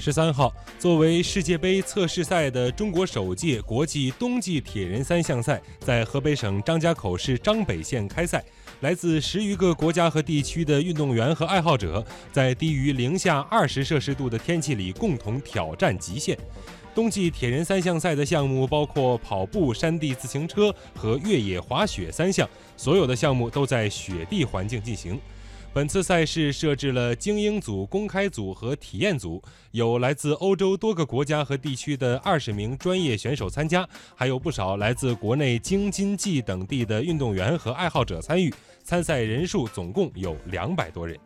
十三号，作为世界杯测试赛的中国首届国际冬季铁人三项赛在河北省张家口市张北县开赛。来自十余个国家和地区的运动员和爱好者，在低于零下二十摄氏度的天气里共同挑战极限。冬季铁人三项赛的项目包括跑步、山地自行车和越野滑雪三项，所有的项目都在雪地环境进行。本次赛事设置了精英组、公开组和体验组，有来自欧洲多个国家和地区的二十名专业选手参加，还有不少来自国内京津冀等地的运动员和爱好者参与。参赛人数总共有两百多人。